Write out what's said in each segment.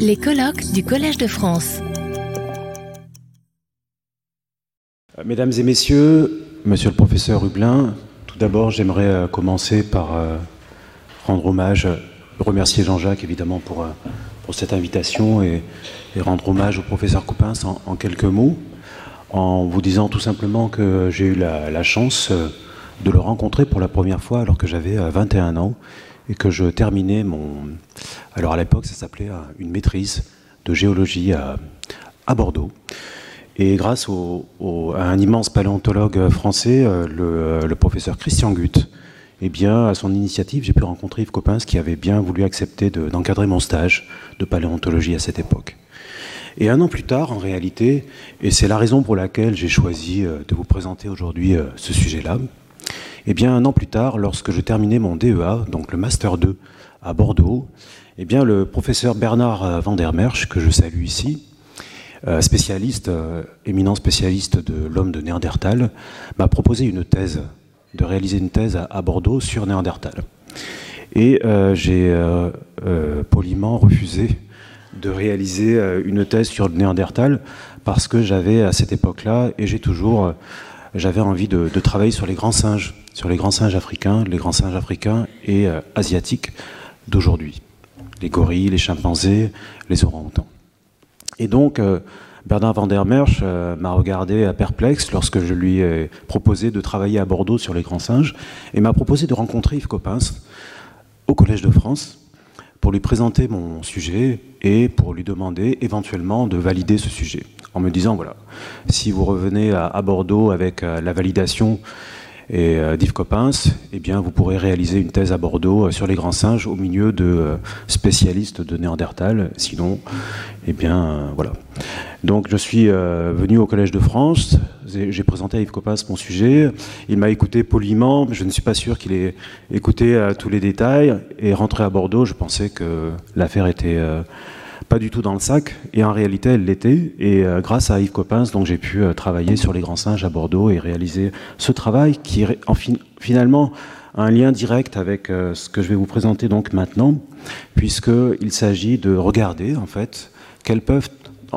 Les colloques du Collège de France. Mesdames et messieurs, monsieur le professeur Hublin, tout d'abord j'aimerais euh, commencer par euh, rendre hommage, remercier Jean-Jacques évidemment pour, euh, pour cette invitation et, rendre hommage au professeur Coupins en, quelques mots, en vous disant tout simplement que j'ai eu la, chance de le rencontrer pour la première fois alors que j'avais 21 ans et que je terminais mon... Alors à l'époque ça s'appelait une maîtrise de géologie à, à Bordeaux. Et grâce à un immense paléontologue français, euh, le, professeur Christian Gutt, eh bien, à son initiative, j'ai pu rencontrer Yves Coppens qui avait bien voulu accepter d'encadrer mon stage de paléontologie à cette époque. Et un an plus tard, en réalité, et c'est la raison pour laquelle j'ai choisi euh, de vous présenter aujourd'hui euh, ce sujet-là, eh bien, un an plus tard, lorsque je terminais mon DEA, donc le Master 2 à Bordeaux, eh bien, le professeur Bernard Van der Merch, que je salue ici, euh, spécialiste, euh, éminent spécialiste de l'homme de Néandertal, m'a proposé une thèse, de réaliser une thèse à, Bordeaux sur Néandertal. Et euh, j'ai poliment refusé de réaliser une thèse sur le Néandertal parce que j'avais à cette époque-là, et j'ai toujours, j'avais envie de, travailler sur les grands singes, sur les grands singes africains, les grands singes africains et asiatiques d'aujourd'hui. Les gorilles, les chimpanzés, les orang-outans. Et donc, euh, Bernard van der Merch euh, m'a regardé perplexe lorsque je lui ai proposé de travailler à Bordeaux sur les grands singes et m'a proposé de rencontrer Yves Coppens au Collège de France pour lui présenter mon sujet et pour lui demander éventuellement de valider ce sujet. En me disant, voilà, si vous revenez à, Bordeaux avec euh, la validation et euh, d'Yves Coppens, eh bien, vous pourrez réaliser une thèse à Bordeaux euh, sur les grands singes au milieu de euh, spécialistes de Néandertal. Sinon, eh bien, voilà. Donc, je suis venu au Collège de France. J'ai présenté à Yves Coppens mon sujet. Il m'a écouté poliment. Je ne suis pas sûr qu'il ait écouté tous les détails. Et rentré à Bordeaux, je pensais que l'affaire était pas du tout dans le sac, et en réalité elle l'était, et euh, grâce à Yves Coppens, donc j'ai pu euh, travailler sur les grands singes à Bordeaux et réaliser ce travail qui est en finalement un lien direct avec euh, ce que je vais vous présenter donc maintenant, puisqu'il s'agit de regarder en fait quelles peuvent,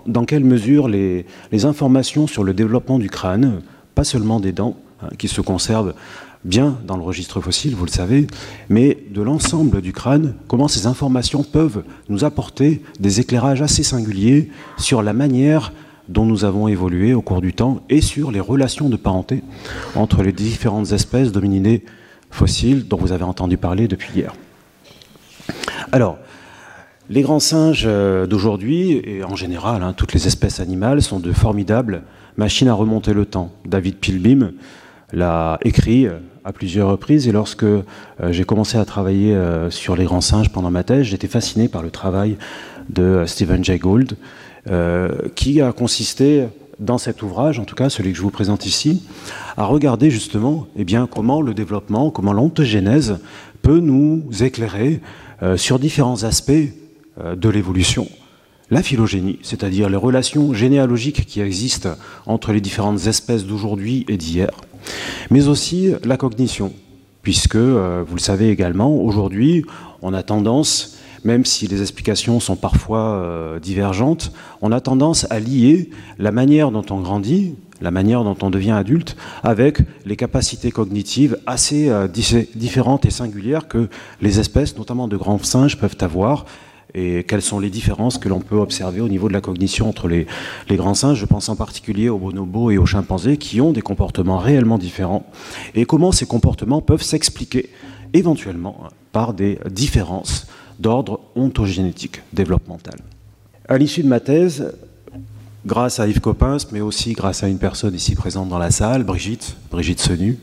dans quelle mesure les, informations sur le développement du crâne, pas seulement des dents, hein, qui se conservent bien dans le registre fossile, vous le savez, mais de l'ensemble du crâne, comment ces informations peuvent nous apporter des éclairages assez singuliers sur la manière dont nous avons évolué au cours du temps et sur les relations de parenté entre les différentes espèces d'hominidés fossiles dont vous avez entendu parler depuis hier. Alors, les grands singes euh, d'aujourd'hui, et en général hein, toutes les espèces animales, sont de formidables machines à remonter le temps. David Pilbim l'a écrit euh, à plusieurs reprises et lorsque euh, j'ai commencé à travailler euh, sur les grands singes pendant ma thèse, j'étais fasciné par le travail de Stephen Jay Gould qui a consisté dans cet ouvrage, en tout cas celui que je vous présente ici, à regarder justement eh bien, comment le développement, comment l'ontogénèse peut nous éclairer sur différents aspects de l'évolution. La phylogénie, c'est-à-dire les relations généalogiques qui existent entre les différentes espèces d'aujourd'hui et d'hier, mais aussi la cognition, puisque, euh, vous le savez également, aujourd'hui, on a tendance, même si les explications sont parfois euh, divergentes, on a tendance à lier la manière dont on grandit, la manière dont on devient adulte, avec les capacités cognitives assez euh, différentes et singulières que les espèces, notamment de grands singes, peuvent avoir et quelles sont les différences que l'on peut observer au niveau de la cognition entre les, grands singes? Je pense en particulier aux bonobos et aux chimpanzés qui ont des comportements réellement différents et comment ces comportements peuvent s'expliquer éventuellement par des différences d'ordre ontogénétique développemental. À l'issue de ma thèse, grâce à Yves Coppens, mais aussi grâce à une personne ici présente dans la salle, Brigitte, Brigitte Senu,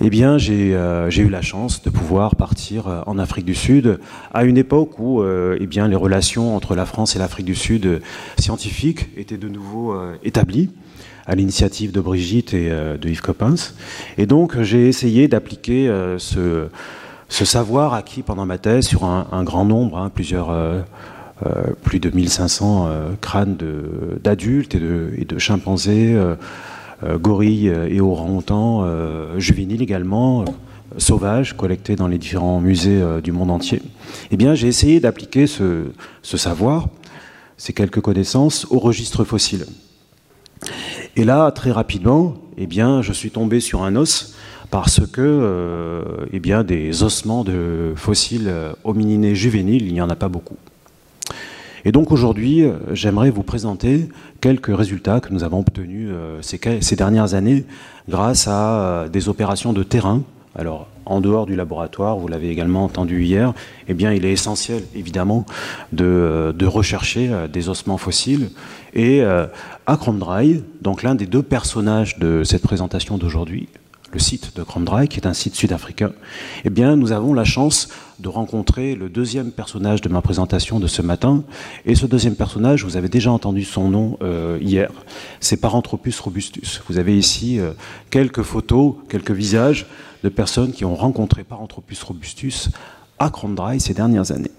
eh bien, euh, j'ai eu la chance de pouvoir partir euh, en Afrique du Sud à une époque où euh, eh bien, les relations entre la France et l'Afrique du Sud scientifiques étaient de nouveau établies à l'initiative de Brigitte et de Yves Coppens. Et donc, j'ai essayé d'appliquer ce, savoir acquis pendant ma thèse sur un, grand nombre, hein, plusieurs... plus de 1500 crânes d'adultes et de, chimpanzés, gorilles et orang-outans, euh, juvéniles également, sauvages collectés dans les différents musées du monde entier. Eh bien, j'ai essayé d'appliquer ce, savoir, ces quelques connaissances, au registre fossile. Et là, très rapidement, eh bien, je suis tombé sur un os parce que eh bien, des ossements de fossiles homininés juvéniles, il n'y en a pas beaucoup. Et donc aujourd'hui, euh, j'aimerais vous présenter quelques résultats que nous avons obtenus euh, ces, dernières années grâce à euh, des opérations de terrain. Alors, en dehors du laboratoire, vous l'avez également entendu hier, eh bien, il est essentiel, évidemment, de, rechercher des ossements fossiles. Et à Kromdraï, donc l'un des deux personnages de cette présentation d'aujourd'hui, le site de Kromdraï, qui est un site sud-africain, eh bien, nous avons la chance de rencontrer le deuxième personnage de ma présentation de ce matin. Et ce deuxième personnage, vous avez déjà entendu son nom euh, hier, c'est Paranthropus robustus. Vous avez ici euh, quelques photos, quelques visages de personnes qui ont rencontré Paranthropus robustus à Kromdraï ces dernières années.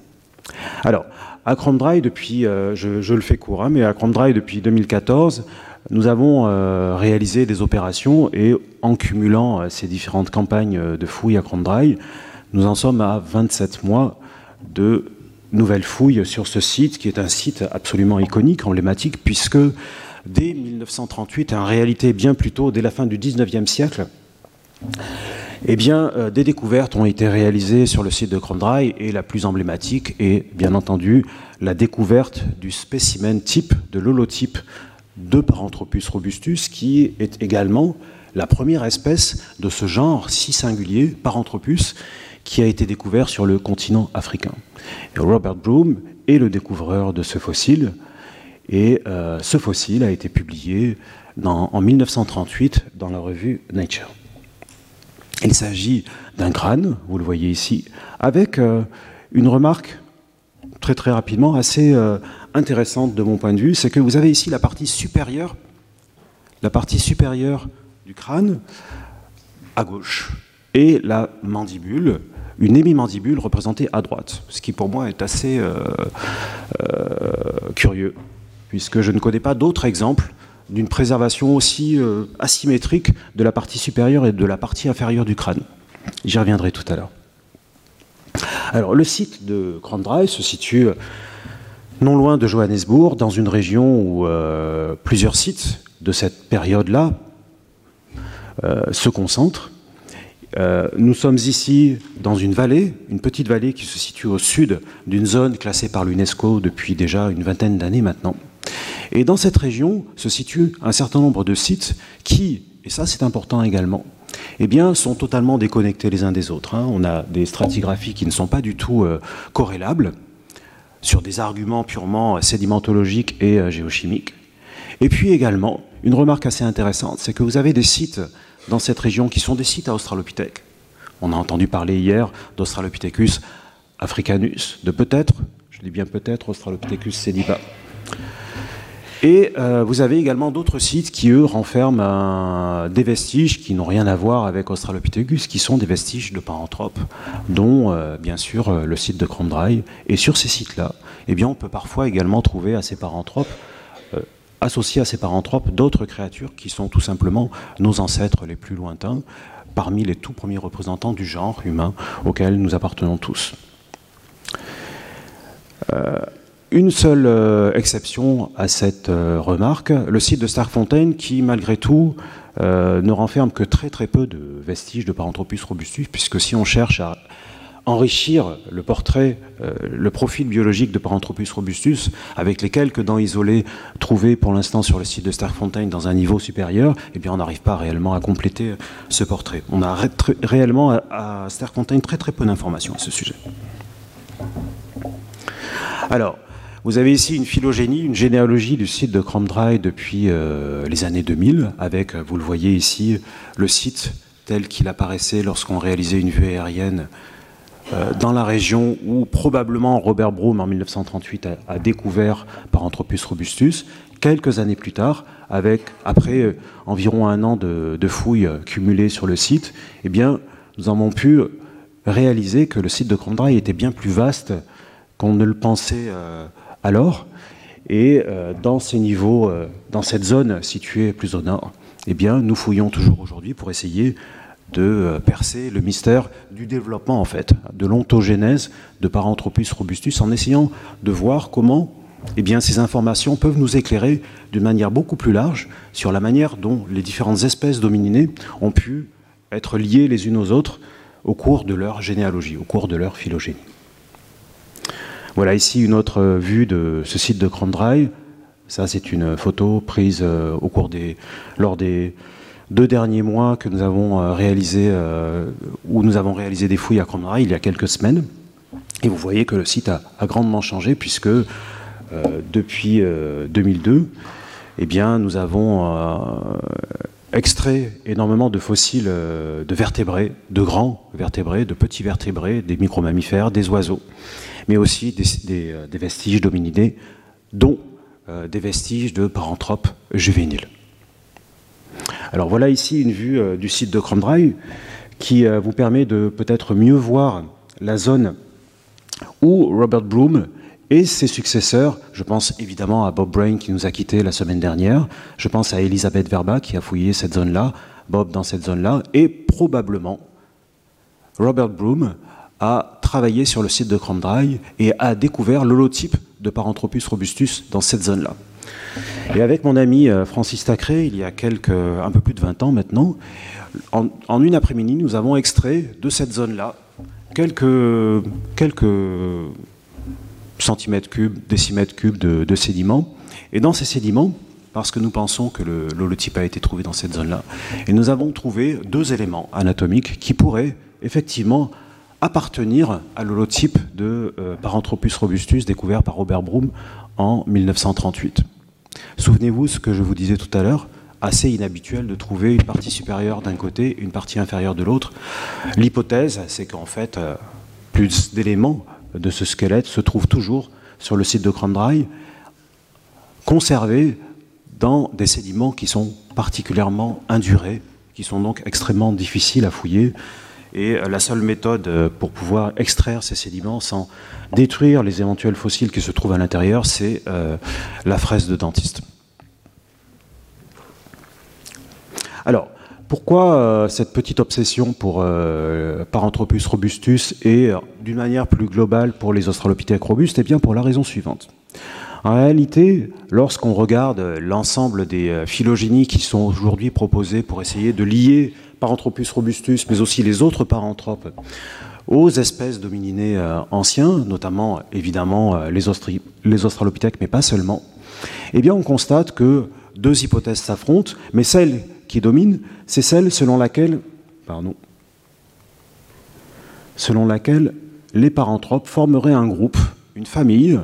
Alors, à Kromdraï, depuis, euh, je, le fais court, hein, mais à Kromdraï depuis 2014, nous avons réalisé des opérations et en cumulant ces différentes campagnes de fouilles à Kromdraï, nous en sommes à 27 mois de nouvelles fouilles sur ce site, qui est un site absolument iconique, emblématique, puisque dès 1938, en réalité bien plus tôt, dès la fin du 19e siècle, eh bien, euh, des découvertes ont été réalisées sur le site de Kromdraï et la plus emblématique est bien entendu la découverte du spécimen type, de l'holotype de Paranthropus robustus, qui est également la première espèce de ce genre si singulier, Paranthropus, qui a été découvert sur le continent africain. Robert Broom est le découvreur de ce fossile, et euh, ce fossile a été publié en 1938 dans la revue Nature. Il s'agit d'un crâne, vous le voyez ici, avec euh, une remarque très très rapidement assez euh, intéressante de mon point de vue, c'est que vous avez ici la partie supérieure, la partie supérieure du crâne à gauche et la mandibule une hémimandibule représentée à droite, ce qui pour moi est assez euh, euh, curieux, puisque je ne connais pas d'autres exemples d'une préservation aussi euh, asymétrique de la partie supérieure et de la partie inférieure du crâne. J'y reviendrai tout à l'heure. Alors, le site de Krandrai se situe non loin de Johannesburg, dans une région où plusieurs sites de cette période-là se concentrent. Euh, nous sommes ici dans une vallée, une petite vallée qui se situe au sud d'une zone classée par l'UNESCO depuis déjà une vingtaine d'années maintenant. Et dans cette région se situent un certain nombre de sites qui, et ça c'est important également, eh bien, sont totalement déconnectés les uns des autres. Hein. On a des stratigraphies qui ne sont pas du tout euh, corrélables sur des arguments purement sédimentologiques et euh, géochimiques. Et puis également, une remarque assez intéressante, c'est que vous avez des sites dans cette région qui sont des sites à Australopithèque. On a entendu parler hier d'Australopithecus africanus, de peut-être, je dis bien peut-être, Australopithecus sediba. Et euh, vous avez également d'autres sites qui, eux, renferment des vestiges qui n'ont rien à voir avec Australopithecus, qui sont des vestiges de paranthropes, dont, euh, bien sûr, euh, le site de Cromdry. Et sur ces sites-là, eh bien, on peut parfois également trouver à ces paranthropes associés à ces paranthropes d'autres créatures qui sont tout simplement nos ancêtres les plus lointains, parmi les tout premiers représentants du genre humain auquel nous appartenons tous. Une seule euh, exception à cette euh, remarque, le site de Starkfontein qui, malgré tout, ne renferme que très très peu de vestiges de Paranthropus robustus, puisque si on cherche à enrichir le portrait, euh, le profil biologique de Paranthropus robustus avec les quelques dents isolées trouvées pour l'instant sur le site de Starkfontein dans un niveau supérieur, eh bien on n'arrive pas réellement à compléter ce portrait. On a réellement à, Starkfontein très très peu d'informations à ce sujet. Alors, vous avez ici une phylogénie, une généalogie du site de Cromdry depuis euh, les années 2000, avec, vous le voyez ici, le site tel qu'il apparaissait lorsqu'on réalisait une vue aérienne euh, dans la région où probablement Robert Broom en 1938 a, découvert Paranthropus robustus. Quelques années plus tard, avec après euh, environ un an de, fouilles cumulées sur le site, eh bien, nous avons pu réaliser que le site de Cromdry était bien plus vaste qu'on ne le pensait euh, alors. Et dans ces niveaux, dans cette zone située plus au nord, eh bien, nous fouillons toujours aujourd'hui pour essayer de euh, percer le mystère du développement, en fait, de l'ontogénèse de Paranthropus robustus, en essayant de voir comment eh ces informations peuvent nous éclairer d'une manière beaucoup plus large sur la manière dont les différentes espèces domininées ont pu être liées les unes aux autres au cours de leur généalogie, au cours de leur phylogénie. Voilà ici une autre vue de ce site de Crandray. Ça, c'est une photo prise euh, au cours des, lors des deux derniers mois que nous avons euh, réalisé, euh, où nous avons réalisé des fouilles à Crandray il y a quelques semaines. Et vous voyez que le site a, grandement changé puisque depuis 2002, eh bien, nous avons extrait énormément de fossiles de vertébrés, de grands vertébrés, de petits vertébrés, des micromammifères, des oiseaux, mais aussi des, des vestiges d'hominidés, dont euh, des vestiges de paranthropes juvéniles. Alors voilà ici une vue euh, du site de Crandray qui euh, vous permet de peut-être mieux voir la zone où Robert Broom et ses successeurs, je pense évidemment à Bob Brain qui nous a quittés la semaine dernière, je pense à Elisabeth Verba qui a fouillé cette zone-là, Bob dans cette zone-là, et probablement Robert Broom a travaillé sur le site de Crandray et a découvert l'holotype de Paranthropus robustus dans cette zone-là. Et avec mon ami euh, Francis Tacré, il y a quelques, un peu plus de 20 ans maintenant, en, une après-midi, nous avons extrait de cette zone-là quelques, quelques centimètres cubes, décimètres cubes de, sédiments. Et dans ces sédiments, parce que nous pensons que l'holotype a été trouvé dans cette zone-là, et nous avons trouvé deux éléments anatomiques qui pourraient effectivement appartenir à l'holotype de euh, Paranthropus robustus découvert par Robert Broom en 1938. Souvenez-vous ce que je vous disais tout à l'heure, assez inhabituel de trouver une partie supérieure d'un côté, une partie inférieure de l'autre. L'hypothèse, c'est qu'en fait, euh, plus d'éléments de ce squelette se trouvent toujours sur le site de Crandray, conservés dans des sédiments qui sont particulièrement indurés, qui sont donc extrêmement difficiles à fouiller. Et euh, la seule méthode euh, pour pouvoir extraire ces sédiments sans détruire les éventuels fossiles qui se trouvent à l'intérieur, c'est euh, la fraise de dentiste. Alors, pourquoi cette petite obsession pour Paranthropus robustus et d'une manière plus globale pour les Australopithèques robustes? Eh bien pour la raison suivante. En réalité, lorsqu'on regarde l'ensemble des phylogénies qui sont aujourd'hui proposées pour essayer de lier Paranthropus robustus, mais aussi les autres paranthropes, aux espèces domininées euh, anciens, notamment évidemment euh, les, les, australopithèques, mais pas seulement, eh bien on constate que deux hypothèses s'affrontent, mais celle qui domine, c'est celle selon laquelle, pardon, selon laquelle les paranthropes formeraient un groupe, une famille,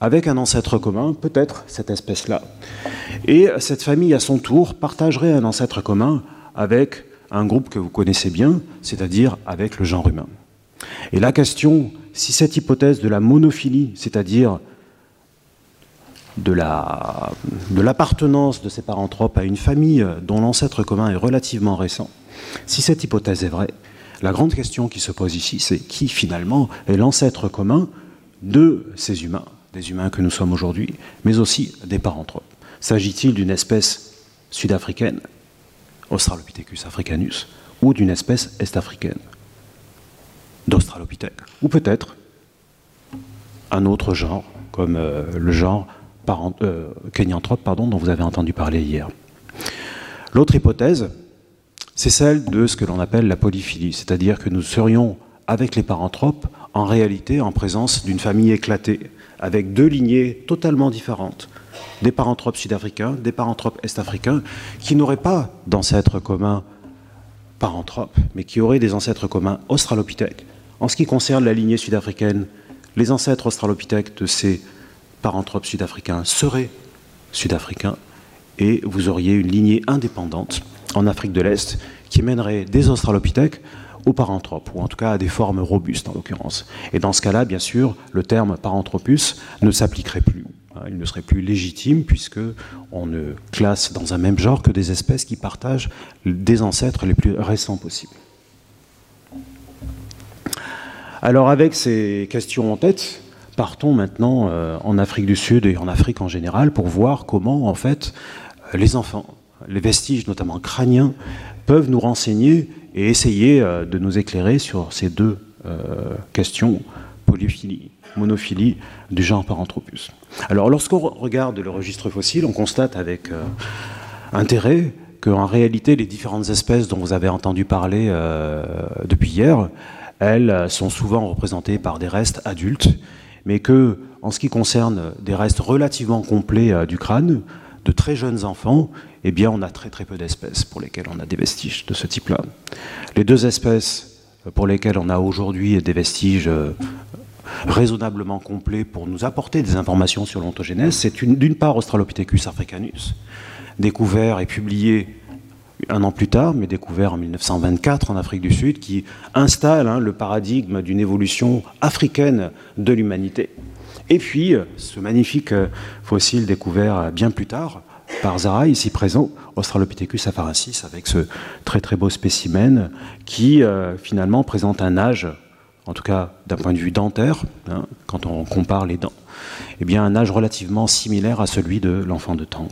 avec un ancêtre commun, peut-être cette espèce-là. Et cette famille, à son tour, partagerait un ancêtre commun avec un groupe que vous connaissez bien, c'est-à-dire avec le genre humain. Et la question, si cette hypothèse de la monophilie, c'est-à-dire de l'appartenance de, de ces paranthropes à une famille dont l'ancêtre commun est relativement récent, si cette hypothèse est vraie, la grande question qui se pose ici, c'est qui finalement est l'ancêtre commun de ces humains, des humains que nous sommes aujourd'hui, mais aussi des paranthropes. S'agit-il d'une espèce sud-africaine Australopithecus africanus, ou d'une espèce est-africaine d'Australopithèque, ou peut-être un autre genre, comme euh, le genre parent, euh, pardon, dont vous avez entendu parler hier. L'autre hypothèse, c'est celle de ce que l'on appelle la polyphilie, c'est-à-dire que nous serions, avec les paranthropes, en réalité en présence d'une famille éclatée, avec deux lignées totalement différentes, des paranthropes sud-africains, des paranthropes est-africains, qui n'auraient pas d'ancêtres communs paranthropes, mais qui auraient des ancêtres communs australopithèques. En ce qui concerne la lignée sud-africaine, les ancêtres australopithèques de ces paranthropes sud-africains seraient sud-africains, et vous auriez une lignée indépendante en Afrique de l'Est qui mènerait des australopithèques aux paranthropes, ou en tout cas à des formes robustes en l'occurrence. Et dans ce cas-là, bien sûr, le terme paranthropus ne s'appliquerait plus. Hein, il ne serait plus légitime puisque on ne classe dans un même genre que des espèces qui partagent des ancêtres les plus récents possibles. Alors avec ces questions en tête, partons maintenant euh, en Afrique du Sud et en Afrique en général pour voir comment en fait les enfants, les vestiges notamment crâniens, peuvent nous renseigner et essayer de nous éclairer sur ces deux questions, polyphilie, monophilie du genre Paranthropus. Alors lorsqu'on regarde le registre fossile, on constate avec intérêt qu'en réalité, les différentes espèces dont vous avez entendu parler euh, depuis hier, elles sont souvent représentées par des restes adultes, mais que, en ce qui concerne des restes relativement complets euh, du crâne, de très jeunes enfants, eh bien, on a très très peu d'espèces pour lesquelles on a des vestiges de ce type-là. Les deux espèces pour lesquelles on a aujourd'hui des vestiges euh, raisonnablement complets pour nous apporter des informations sur l'ontogénèse, c'est d'une part Australopithecus africanus, découvert et publié un an plus tard, mais découvert en 1924 en Afrique du Sud, qui installe hein, le paradigme d'une évolution africaine de l'humanité. Et puis, ce magnifique euh, fossile découvert euh, bien plus tard par Zara, ici présent, Australopithecus afarensis, avec ce très très beau spécimen qui euh, finalement présente un âge, en tout cas d'un point de vue dentaire, hein, quand on compare les dents, eh bien un âge relativement similaire à celui de l'enfant de Tang.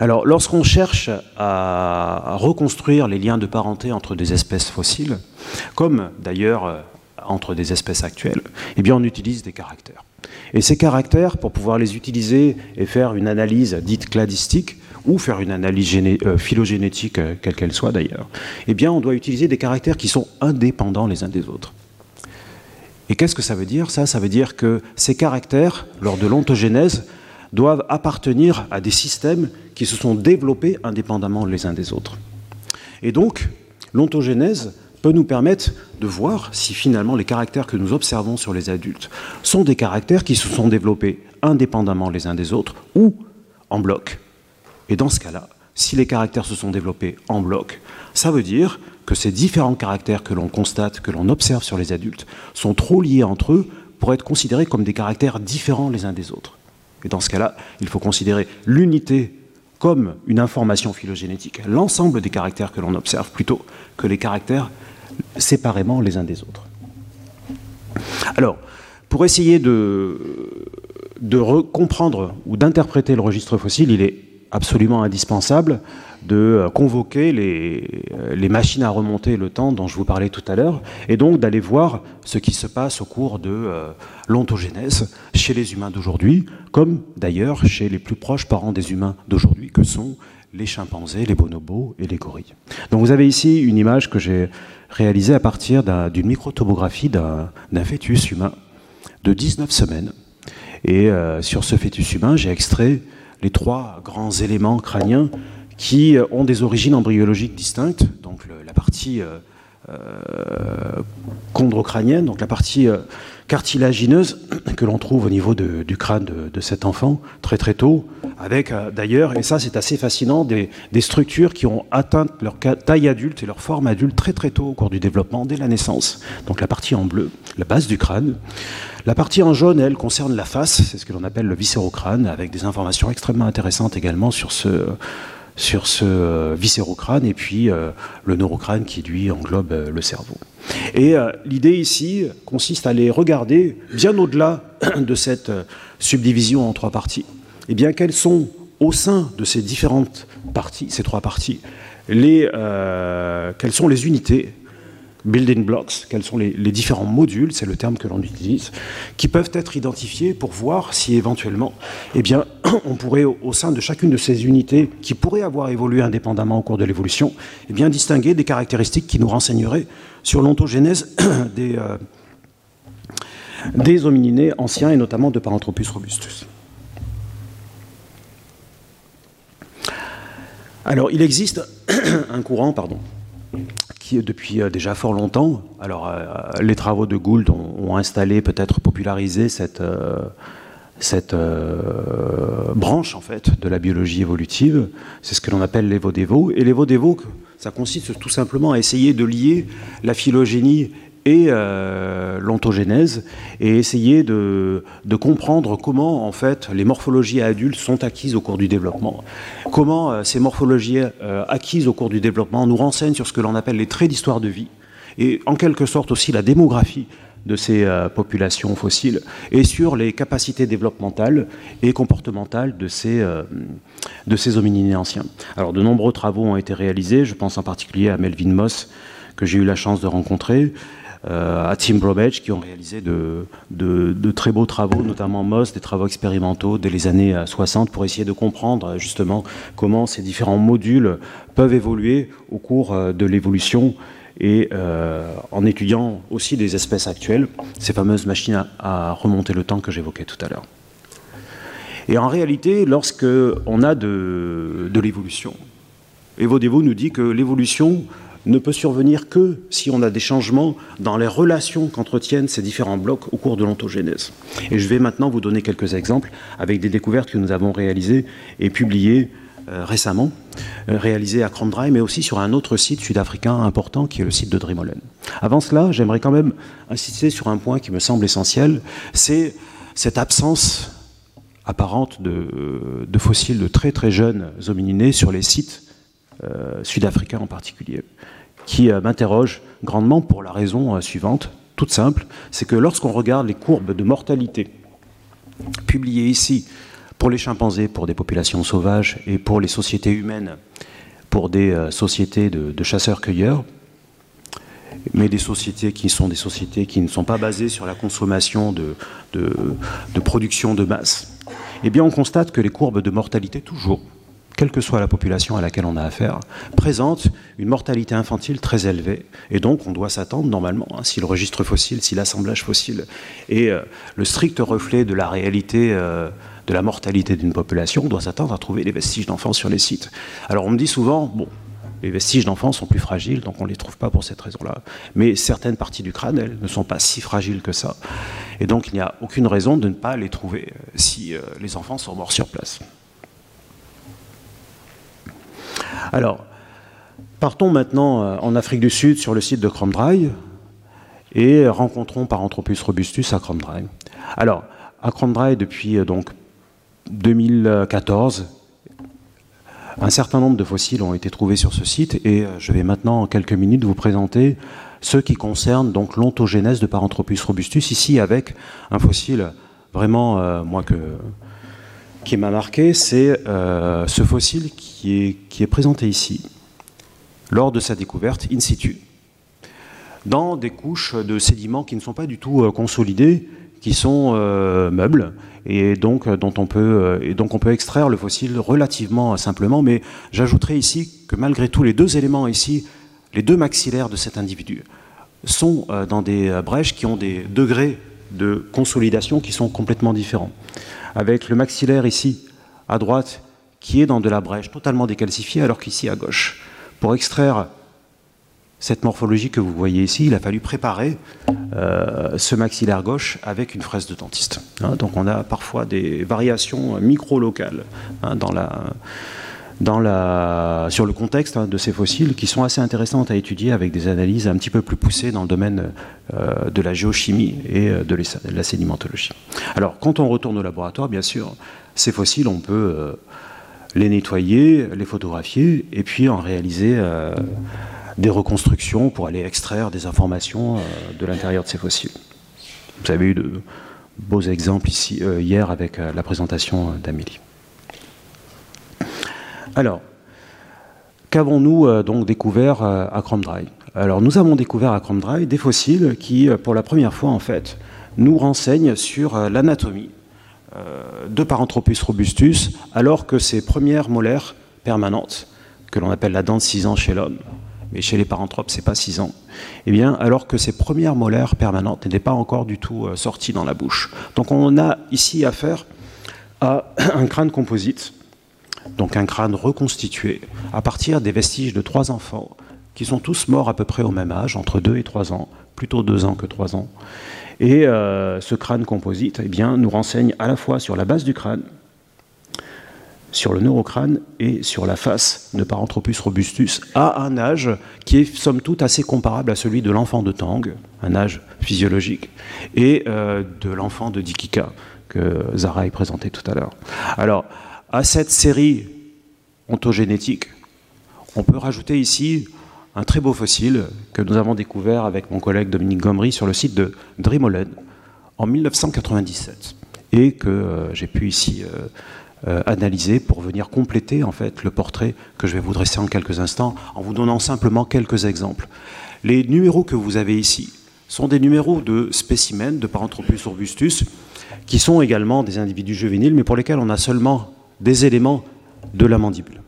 Alors, lorsqu'on cherche à reconstruire les liens de parenté entre des espèces fossiles, comme d'ailleurs euh, entre des espèces actuelles, eh bien, on utilise des caractères. Et ces caractères, pour pouvoir les utiliser et faire une analyse dite cladistique, ou faire une analyse euh, phylogénétique, euh, quelle qu'elle soit d'ailleurs, eh bien, on doit utiliser des caractères qui sont indépendants les uns des autres. Et qu'est-ce que ça veut dire? Ça, ça veut dire que ces caractères, lors de l'ontogénèse, doivent appartenir à des systèmes qui se sont développés indépendamment les uns des autres. Et donc, l'ontogénèse peut nous permettre de voir si finalement les caractères que nous observons sur les adultes sont des caractères qui se sont développés indépendamment les uns des autres ou en bloc. Et dans ce cas-là, si les caractères se sont développés en bloc, ça veut dire que ces différents caractères que l'on constate, que l'on observe sur les adultes, sont trop liés entre eux pour être considérés comme des caractères différents les uns des autres. Et dans ce cas-là, il faut considérer l'unité comme une information phylogénétique, l'ensemble des caractères que l'on observe, plutôt que les caractères séparément les uns des autres. Alors, pour essayer de, de comprendre ou d'interpréter le registre fossile, il est absolument indispensable de euh, convoquer euh, les, machines à remonter le temps dont je vous parlais tout à l'heure, et donc d'aller voir ce qui se passe au cours de euh, l'ontogénèse chez les humains d'aujourd'hui, comme d'ailleurs chez les plus proches parents des humains d'aujourd'hui, que sont les chimpanzés, les bonobos et les gorilles. Donc vous avez ici une image que j'ai réalisée à partir d'une microtomographie d'un fœtus humain de 19 semaines. Et sur ce fœtus humain, j'ai extrait les trois grands éléments crâniens qui euh, ont des origines embryologiques distinctes, donc la partie euh, chondrocrânienne, donc la partie cartilagineuse que l'on trouve au niveau du crâne de, cet enfant très très tôt, avec d'ailleurs, et ça c'est assez fascinant, des, structures qui ont atteint leur taille adulte et leur forme adulte très très tôt au cours du développement, dès la naissance. Donc la partie en bleu, la base du crâne. La partie en jaune, elle, concerne la face, c'est ce que l'on appelle le viscérocrâne, avec des informations extrêmement intéressantes également sur ce sur ce euh, viscérocrâne et puis euh, le neurocrâne qui lui englobe euh, le cerveau. Et l'idée ici consiste à les regarder bien au-delà de cette subdivision en trois parties. Et eh bien, quelles sont au sein de ces différentes parties, ces trois parties, les, quelles sont les unités building blocks, quels sont les, différents modules, c'est le terme que l'on utilise, qui peuvent être identifiés pour voir si éventuellement, eh bien, on pourrait au, sein de chacune de ces unités qui pourraient avoir évolué indépendamment au cours de l'évolution, eh bien, distinguer des caractéristiques qui nous renseigneraient sur l'ontogénèse des, euh, des homininés anciens et notamment de Paranthropus robustus. Alors, il existe un courant, pardon, depuis euh, déjà fort longtemps, alors euh, les travaux de Gould ont, installé, peut-être popularisé cette, euh, cette branche en fait de la biologie évolutive. C'est ce que l'on appelle l'évo-dévo. Et l'évo-dévo, ça consiste tout simplement à essayer de lier la phylogénie et euh, l'ontogénèse et essayer de, comprendre comment en fait les morphologies adultes sont acquises au cours du développement. Comment euh, ces morphologies euh, acquises au cours du développement nous renseignent sur ce que l'on appelle les traits d'histoire de vie et en quelque sorte aussi la démographie de ces populations fossiles et sur les capacités développementales et comportementales de ces, de ces hominidés anciens. Alors de nombreux travaux ont été réalisés, je pense en particulier à Melvin Moss, que j'ai eu la chance de rencontrer, à Tim Bromage, qui ont réalisé de, très beaux travaux, notamment Moss, des travaux expérimentaux dès les années 60, pour essayer de comprendre justement comment ces différents modules peuvent évoluer au cours de l'évolution et euh, en étudiant aussi des espèces actuelles, ces fameuses machines à, remonter le temps que j'évoquais tout à l'heure. Et en réalité, lorsque on a de, de l'évolution, Evo nous dit que l'évolution ne peut survenir que si on a des changements dans les relations qu'entretiennent ces différents blocs au cours de l'ontogénèse. Et je vais maintenant vous donner quelques exemples avec des découvertes que nous avons réalisées et publiées euh, récemment, euh, réalisé à Kromdraai, mais aussi sur un autre site sud-africain important qui est le site de Drimolen. Avant cela, j'aimerais quand même insister sur un point qui me semble essentiel, c'est cette absence apparente de, fossiles de très très jeunes homininés sur les sites euh, sud-africains en particulier, qui m'interroge grandement pour la raison suivante, toute simple, c'est que lorsqu'on regarde les courbes de mortalité publiées ici pour les chimpanzés, pour des populations sauvages et pour les sociétés humaines, pour des euh, sociétés de, chasseurs-cueilleurs, mais des sociétés qui sont des sociétés qui ne sont pas basées sur la consommation de production de masse, eh bien on constate que les courbes de mortalité, toujours, quelle que soit la population à laquelle on a affaire, présentent une mortalité infantile très élevée. Et donc, on doit s'attendre normalement, hein, si le registre fossile, si l'assemblage fossile est euh, le strict reflet de la réalité euh, de la mortalité d'une population, on doit s'attendre à trouver des vestiges d'enfants sur les sites. Alors, on me dit souvent, bon, les vestiges d'enfants sont plus fragiles, donc on ne les trouve pas pour cette raison-là. Mais certaines parties du crâne, elles, ne sont pas si fragiles que ça. Et donc, il n'y a aucune raison de ne pas les trouver euh, si les enfants sont morts sur place. Alors, partons maintenant euh, en Afrique du Sud sur le site de Kromdraai et rencontrons Paranthropus robustus à Kromdraai. Alors, à Kromdraai, depuis euh, donc 2014, un certain nombre de fossiles ont été trouvés sur ce site et euh, je vais maintenant en quelques minutes vous présenter ceux qui concernent donc l'ontogénèse de Paranthropus robustus, ici avec un fossile vraiment, moi que qui m'a marqué, c'est euh, ce fossile qui est, présenté ici, lors de sa découverte in situ, dans des couches de sédiments qui ne sont pas du tout euh, consolidés, qui sont euh, meubles, et donc, dont on peut, et donc on peut extraire le fossile relativement simplement, mais j'ajouterai ici que malgré tout, les deux éléments ici, les deux maxillaires de cet individu, sont dans des brèches qui ont des degrés de consolidation qui sont complètement différents avec le maxillaire ici, à droite, qui est dans de la brèche totalement décalcifiée, alors qu'ici, à gauche, pour extraire cette morphologie que vous voyez ici, il a fallu préparer euh, ce maxillaire gauche avec une fraise de dentiste. Hein. donc on a parfois des variations micro-locales hein, dans la sur le contexte hein, de ces fossiles qui sont assez intéressantes à étudier avec des analyses un petit peu plus poussées dans le domaine euh, de la géochimie et euh, de la sédimentologie. Alors, quand on retourne au laboratoire, bien sûr, ces fossiles, on peut euh, les nettoyer, les photographier et puis en réaliser des reconstructions pour aller extraire des informations de l'intérieur de ces fossiles. Vous avez eu de beaux exemples ici hier avec la présentation d'Amélie. Alors, qu'avons-nous euh, donc découvert euh, à Kromdraai Alors, nous avons découvert à Kromdraai des fossiles qui, euh, pour la première fois, en fait, nous renseignent sur l'anatomie de Paranthropus robustus, alors que ces premières molaires permanentes, que l'on appelle la dent de 6 ans chez l'homme, mais chez les paranthropes, c'est pas 6 ans, eh bien, alors que ces premières molaires permanentes n'étaient pas encore du tout sorties dans la bouche. Donc, on a ici affaire à un crâne composite donc un crâne reconstitué à partir des vestiges de trois enfants qui sont tous morts à peu près au même âge, entre 2 et 3 ans, plutôt 2 ans que 3 ans. Et euh, ce crâne composite eh bien, nous renseigne à la fois sur la base du crâne, sur le neurocrâne et sur la face de Paranthropus robustus à un âge qui est somme toute assez comparable à celui de l'enfant de Tang, un âge physiologique, et euh, de l'enfant de Dikika que Zara a présenté tout à l'heure. Alors, à cette série ontogénétique, on peut rajouter ici un très beau fossile que nous avons découvert avec mon collègue Dominique Gomery sur le site de Drimolen en 1997 et que euh, j'ai pu ici euh, euh, analyser pour venir compléter en fait le portrait que je vais vous dresser en quelques instants en vous donnant simplement quelques exemples. Les numéros que vous avez ici sont des numéros de spécimens de Paranthropus robustus qui sont également des individus juvéniles mais pour lesquels on a seulement des éléments de la mandibule.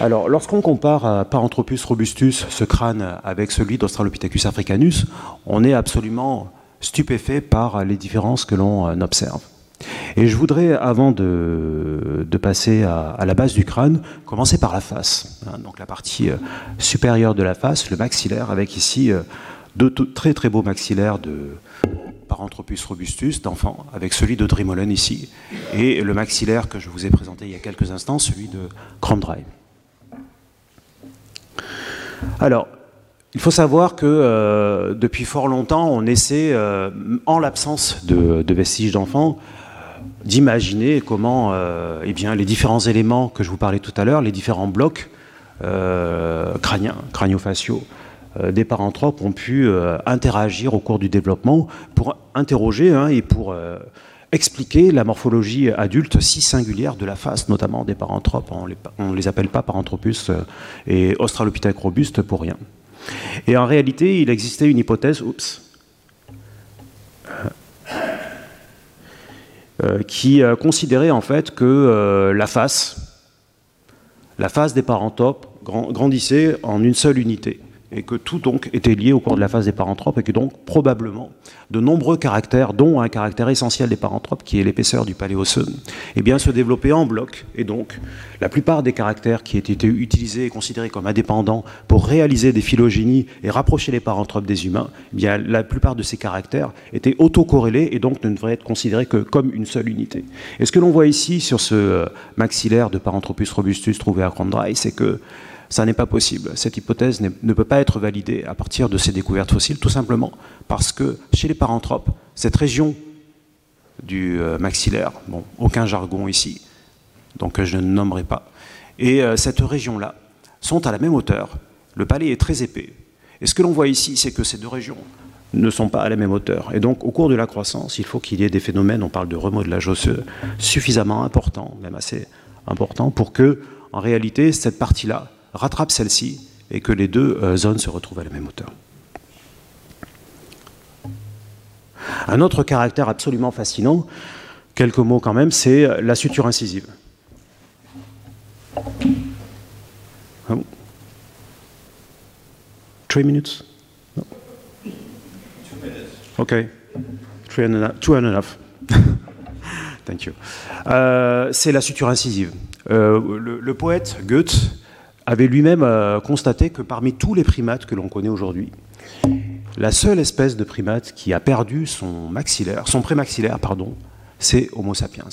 Alors, lorsqu'on compare Paranthropus robustus, ce crâne, avec celui d'Australopithecus africanus, on est absolument stupéfait par les différences que l'on observe. Et je voudrais, avant de, passer à, la base du crâne, commencer par la face. Hein, donc la partie euh, supérieure de la face, le maxillaire, avec ici euh, deux très très beaux maxillaires de Paranthropus robustus d'enfant, avec celui de Drimolen ici, et le maxillaire que je vous ai présenté il y a quelques instants, celui de Crandray. Alors, il faut savoir que euh, depuis fort longtemps, on essaie, euh, en l'absence de, vestiges d'enfants, d'imaginer comment euh, eh bien, les différents éléments que je vous parlais tout à l'heure, les différents blocs crâniens, crânio-faciaux, des paranthropes ont pu interagir au cours du développement pour interroger hein, et pour expliquer la morphologie adulte si singulière de la face, notamment des paranthropes. On ne les, appelle pas paranthropus euh, et australopithèque robuste pour rien. Et en réalité, il existait une hypothèse, euh, qui euh, considérait en fait que la face, la face des paranthropes grandissait en une seule unité et que tout donc était lié au cours de la phase des paranthropes et que donc probablement de nombreux caractères, dont un caractère essentiel des paranthropes qui est l'épaisseur du paléocène, eh bien se développaient en bloc et donc la plupart des caractères qui étaient utilisés et considérés comme indépendants pour réaliser des phylogénies et rapprocher les paranthropes des humains, eh bien la plupart de ces caractères étaient autocorrélés et donc ne devraient être considérés que comme une seule unité. Et ce que l'on voit ici sur ce euh, maxillaire de Paranthropus robustus trouvé à Crandray, c'est que ça n'est pas possible. Cette hypothèse ne peut pas être validée à partir de ces découvertes fossiles, tout simplement parce que chez les paranthropes, cette région du euh, maxillaire, bon, aucun jargon ici, donc je ne nommerai pas, et euh, cette région-là sont à la même hauteur. Le palais est très épais. Et ce que l'on voit ici, c'est que ces deux régions ne sont pas à la même hauteur. Et donc, au cours de la croissance, il faut qu'il y ait des phénomènes, on parle de remodelage osseux, suffisamment importants, même assez importants, pour que, en réalité, cette partie-là rattrape celle-ci et que les deux euh, zones se retrouvent à la même hauteur. Un autre caractère absolument fascinant, quelques mots quand même, c'est la suture incisive. Ah Three minutes? Ok. two and enough. Thank you. Euh, c'est la suture incisive. Euh, le, poète Goethe avait lui-même euh, constaté que parmi tous les primates que l'on connaît aujourd'hui, la seule espèce de primate qui a perdu son maxillaire, son prémaxillaire, pardon, c'est Homo sapiens.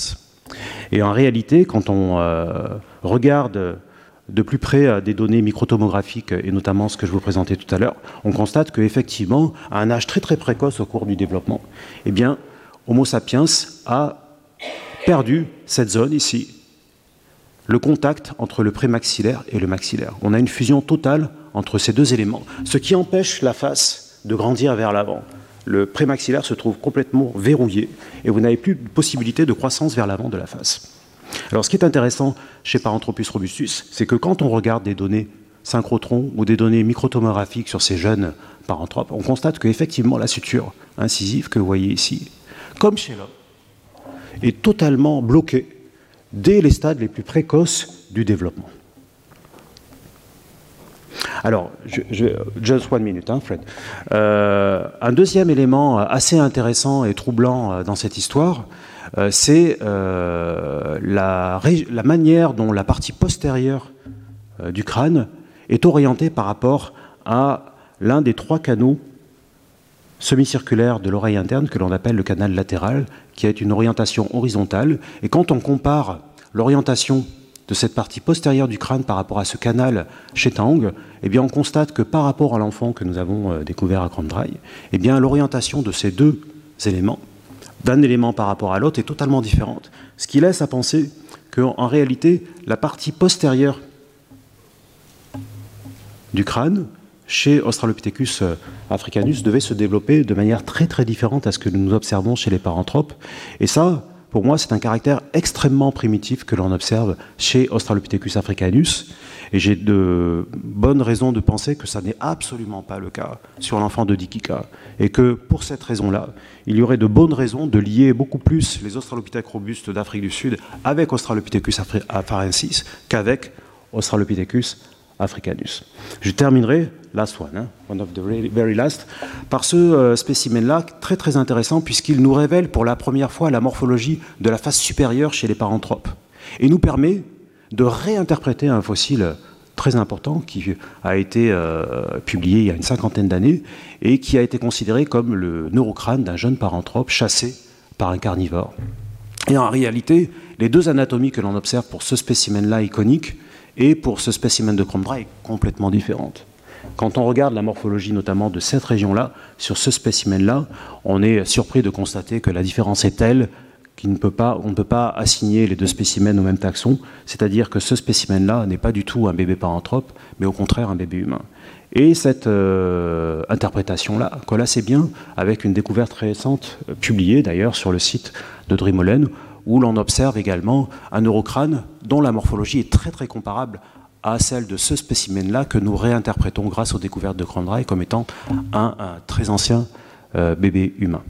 Et en réalité, quand on euh, regarde de plus près euh, des données microtomographiques, et notamment ce que je vous présentais tout à l'heure, on constate qu'effectivement, à un âge très très précoce au cours du développement, eh bien, Homo sapiens a perdu cette zone ici, le contact entre le prémaxillaire et le maxillaire. On a une fusion totale entre ces deux éléments, ce qui empêche la face de grandir vers l'avant. Le prémaxillaire se trouve complètement verrouillé et vous n'avez plus de possibilité de croissance vers l'avant de la face. Alors ce qui est intéressant chez Paranthropus robustus, c'est que quand on regarde des données synchrotrons ou des données microtomographiques sur ces jeunes paranthropes, on constate qu'effectivement la suture incisive que vous voyez ici, comme chez l'homme, est totalement bloquée dès les stades les plus précoces du développement. Alors, je, one minute, hein, Fred. Euh, un deuxième élément assez intéressant et troublant euh, dans cette histoire, euh, c'est la, manière dont la partie postérieure du crâne est orientée par rapport à l'un des trois canaux semi-circulaires de l'oreille interne que l'on appelle le canal latéral, qui est une orientation horizontale. Et quand on compare l'orientation de cette partie postérieure du crâne par rapport à ce canal chez Tang, eh on constate que par rapport à l'enfant que nous avons euh, découvert à Crandray, eh bien, l'orientation de ces deux éléments, d'un élément par rapport à l'autre, est totalement différente. Ce qui laisse à penser qu'en réalité, la partie postérieure du crâne chez Australopithecus euh, africanus devait se développer de manière très très différente à ce que nous observons chez les paranthropes. Et ça, pour moi, c'est un caractère extrêmement primitif que l'on observe chez Australopithecus africanus. Et j'ai de bonnes raisons de penser que ça n'est absolument pas le cas sur l'enfant de Dikika. Et que pour cette raison-là, il y aurait de bonnes raisons de lier beaucoup plus les Australopithèques robustes d'Afrique du Sud avec Australopithecus afarensis qu'avec Australopithecus africanus. Je terminerai, last one, hein, one of the very last, par ce euh, spécimen-là, très très intéressant, puisqu'il nous révèle pour la première fois la morphologie de la face supérieure chez les paranthropes, et nous permet de réinterpréter un fossile très important qui a été euh, publié il y a une cinquantaine d'années et qui a été considéré comme le neurocrâne d'un jeune paranthrope chassé par un carnivore. Et en réalité, les deux anatomies que l'on observe pour ce spécimen-là iconique et pour ce spécimen de Cromdra est complètement différente. Quand on regarde la morphologie notamment de cette région-là, sur ce spécimen-là, on est surpris de constater que la différence est telle qu'on ne peut pas, assigner les deux spécimens au même taxon, c'est-à-dire que ce spécimen-là n'est pas du tout un bébé paranthrope, mais au contraire un bébé humain. Et cette euh, interprétation-là colle assez bien avec une découverte récente, euh, publiée d'ailleurs sur le site de Drimolen, où l'on observe également un neurocrâne dont la morphologie est très très comparable à celle de ce spécimen-là que nous réinterprétons grâce aux découvertes de Crandray comme étant un, très ancien euh, bébé humain.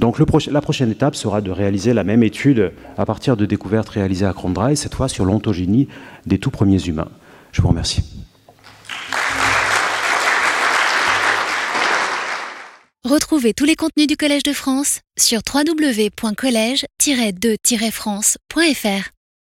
Donc la prochaine étape sera de réaliser la même étude à partir de découvertes réalisées à Crandray, cette fois sur l'ontogénie des tout premiers humains. Je vous remercie. Retrouvez tous les contenus du Collège de France sur www.colège-2-france.fr.